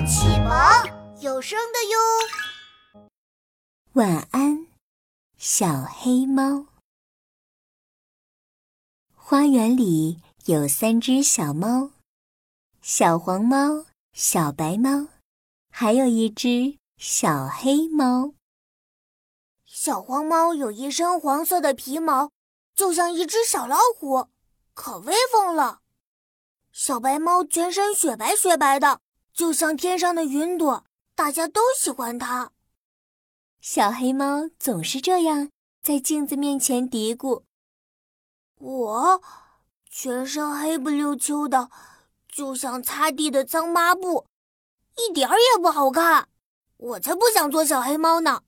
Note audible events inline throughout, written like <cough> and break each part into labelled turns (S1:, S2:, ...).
S1: 启蒙有声的哟。
S2: 晚安，小黑猫。花园里有三只小猫，小黄猫、小白猫，还有一只小黑猫。
S1: 小黄猫有一身黄色的皮毛，就像一只小老虎，可威风了。小白猫全身雪白雪白的，就像天上的云朵，大家都喜欢它。
S2: 小黑猫总是这样在镜子面前嘀咕：“
S1: 我全身黑不溜秋的，就像擦地的脏抹布，一点儿也不好看。我才不想做小黑猫呢！”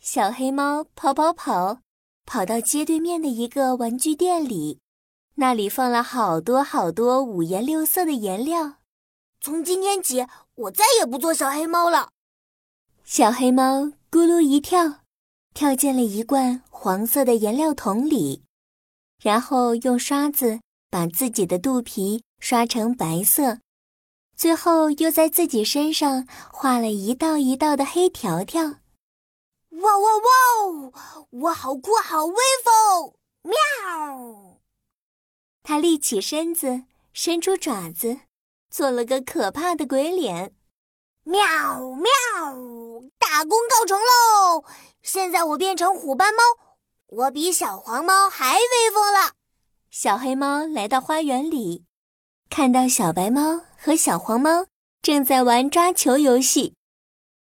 S2: 小黑猫跑跑跑，跑到街对面的一个玩具店里。那里放了好多好多五颜六色的颜料。
S1: 从今天起，我再也不做小黑猫了。
S2: 小黑猫咕噜一跳，跳进了一罐黄色的颜料桶里，然后用刷子把自己的肚皮刷成白色，最后又在自己身上画了一道一道的黑条条。
S1: 哇哇哇！我好酷，好威风！喵！
S2: 它立起身子，伸出爪子，做了个可怕的鬼脸。
S1: 喵喵！大功告成喽！现在我变成虎斑猫，我比小黄猫还威风了。
S2: 小黑猫来到花园里，看到小白猫和小黄猫正在玩抓球游戏。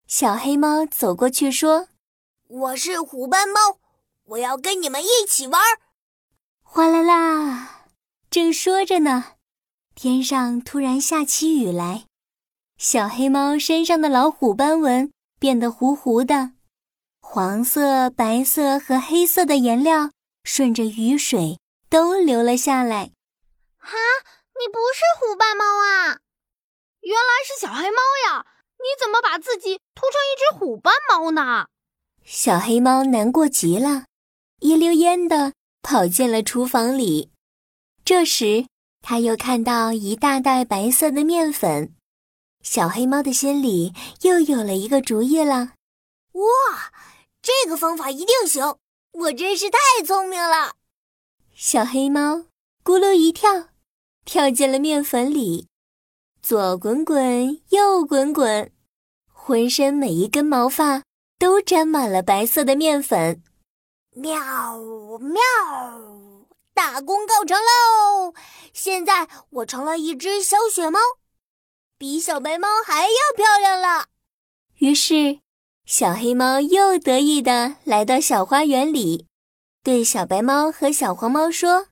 S2: 小黑猫走过去说：“
S1: 我是虎斑猫，我要跟你们一起玩。”
S2: 哗啦啦！正说着呢，天上突然下起雨来，小黑猫身上的老虎斑纹变得糊糊的，黄色、白色和黑色的颜料顺着雨水都流了下来。
S3: 哈，你不是虎斑猫啊？
S4: 原来是小黑猫呀！你怎么把自己涂成一只虎斑猫呢？
S2: 小黑猫难过极了，一溜烟的跑进了厨房里。这时，他又看到一大袋白色的面粉，小黑猫的心里又有了一个主意了。
S1: 哇，这个方法一定行！我真是太聪明了。
S2: 小黑猫咕噜一跳，跳进了面粉里，左滚滚，右滚滚，浑身每一根毛发都沾满了白色的面粉。
S1: 喵喵。大功告成喽！现在我成了一只小雪猫，比小白猫还要漂亮了。
S2: 于是，小黑猫又得意地来到小花园里，对小白猫和小黄猫说：“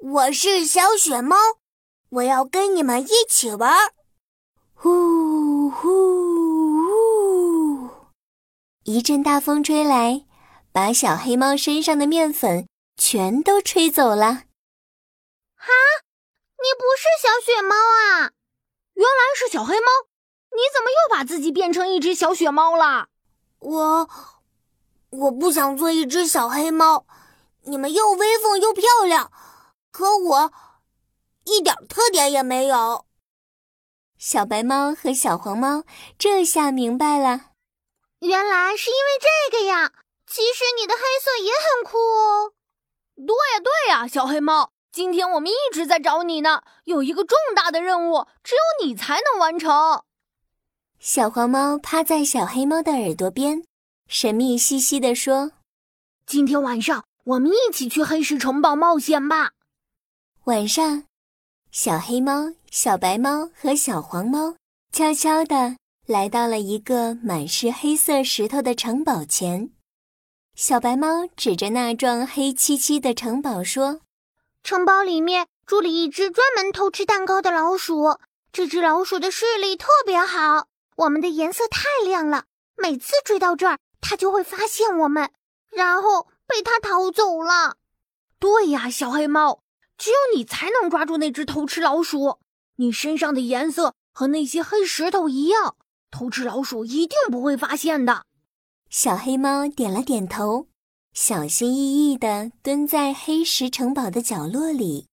S1: 我是小雪猫，我要跟你们一起玩。”
S2: 呼呼呼！一阵大风吹来，把小黑猫身上的面粉。全都吹走了！哈，
S3: 你不是小雪猫啊？
S4: 原来是小黑猫！你怎么又把自己变成一只小雪猫了？
S1: 我我不想做一只小黑猫。你们又威风又漂亮，可我一点特点也没有。
S2: 小白猫和小黄猫这下明白了，
S3: 原来是因为这个呀！其实你的黑色也很酷哦。
S4: 对呀，对呀，小黑猫，今天我们一直在找你呢。有一个重大的任务，只有你才能完成。
S2: 小黄猫趴在小黑猫的耳朵边，神秘兮兮地说：“
S4: 今天晚上我们一起去黑石城堡冒险吧。”
S2: 晚上，小黑猫、小白猫和小黄猫悄悄地来到了一个满是黑色石头的城堡前。小白猫指着那幢黑漆漆的城堡说：“
S3: 城堡里面住了一只专门偷吃蛋糕的老鼠。这只老鼠的视力特别好，我们的颜色太亮了，每次追到这儿，它就会发现我们，然后被它逃走了。”
S4: 对呀，小黑猫，只有你才能抓住那只偷吃老鼠。你身上的颜色和那些黑石头一样，偷吃老鼠一定不会发现的。
S2: 小黑猫点了点头，小心翼翼地蹲在黑石城堡的角落里。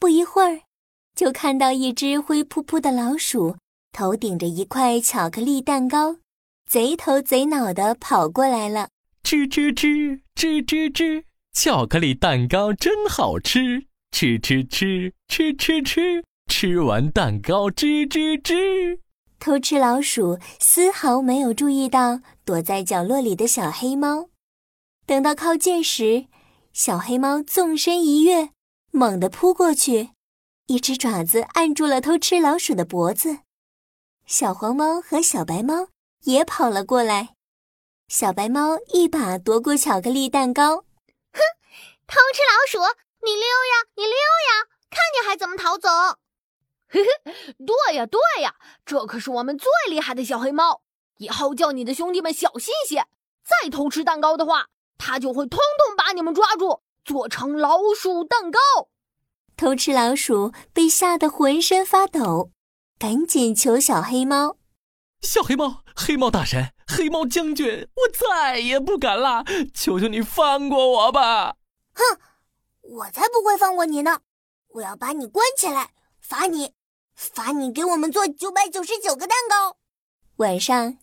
S2: 不一会儿，就看到一只灰扑扑的老鼠头顶着一块巧克力蛋糕，贼头贼脑的跑过来了。
S5: 吱吱吱吱吱吱，巧克力蛋糕真好吃！吃吃吃吃吃吃，吃完蛋糕吱吱吱。
S2: 偷吃老鼠丝毫没有注意到躲在角落里的小黑猫。等到靠近时，小黑猫纵身一跃，猛地扑过去，一只爪子按住了偷吃老鼠的脖子。小黄猫和小白猫也跑了过来。小白猫一把夺过巧克力蛋糕，
S3: 哼，偷吃老鼠，你溜呀，你溜呀，看你还怎么逃走！
S4: 嘿嘿，对呀对呀，这可是我们最厉害的小黑猫，以后叫你的兄弟们小心些，再偷吃蛋糕的话。它就会通通把你们抓住，做成老鼠蛋糕。
S2: 偷吃老鼠被吓得浑身发抖，赶紧求小黑猫：“
S5: 小黑猫，黑猫大神，黑猫将军，我再也不敢了，求求你放过我吧！”
S1: 哼，我才不会放过你呢！我要把你关起来，罚你，罚你给我们做九百九十九个蛋糕。
S2: 晚上，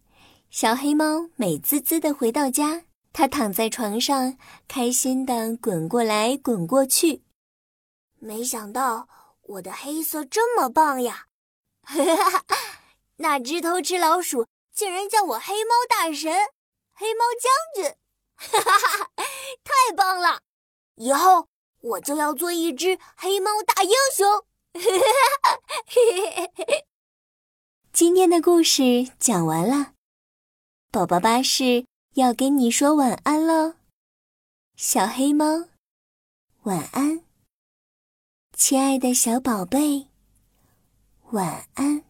S2: 小黑猫美滋滋的回到家。它躺在床上，开心的滚过来滚过去。
S1: 没想到我的黑色这么棒呀！哈 <laughs> 哈那只偷吃老鼠竟然叫我黑猫大神、黑猫将军，哈哈哈太棒了！以后我就要做一只黑猫大英雄。<laughs>
S2: 今天的故事讲完了，宝宝巴士。要跟你说晚安喽，小黑猫，晚安，亲爱的小宝贝，晚安。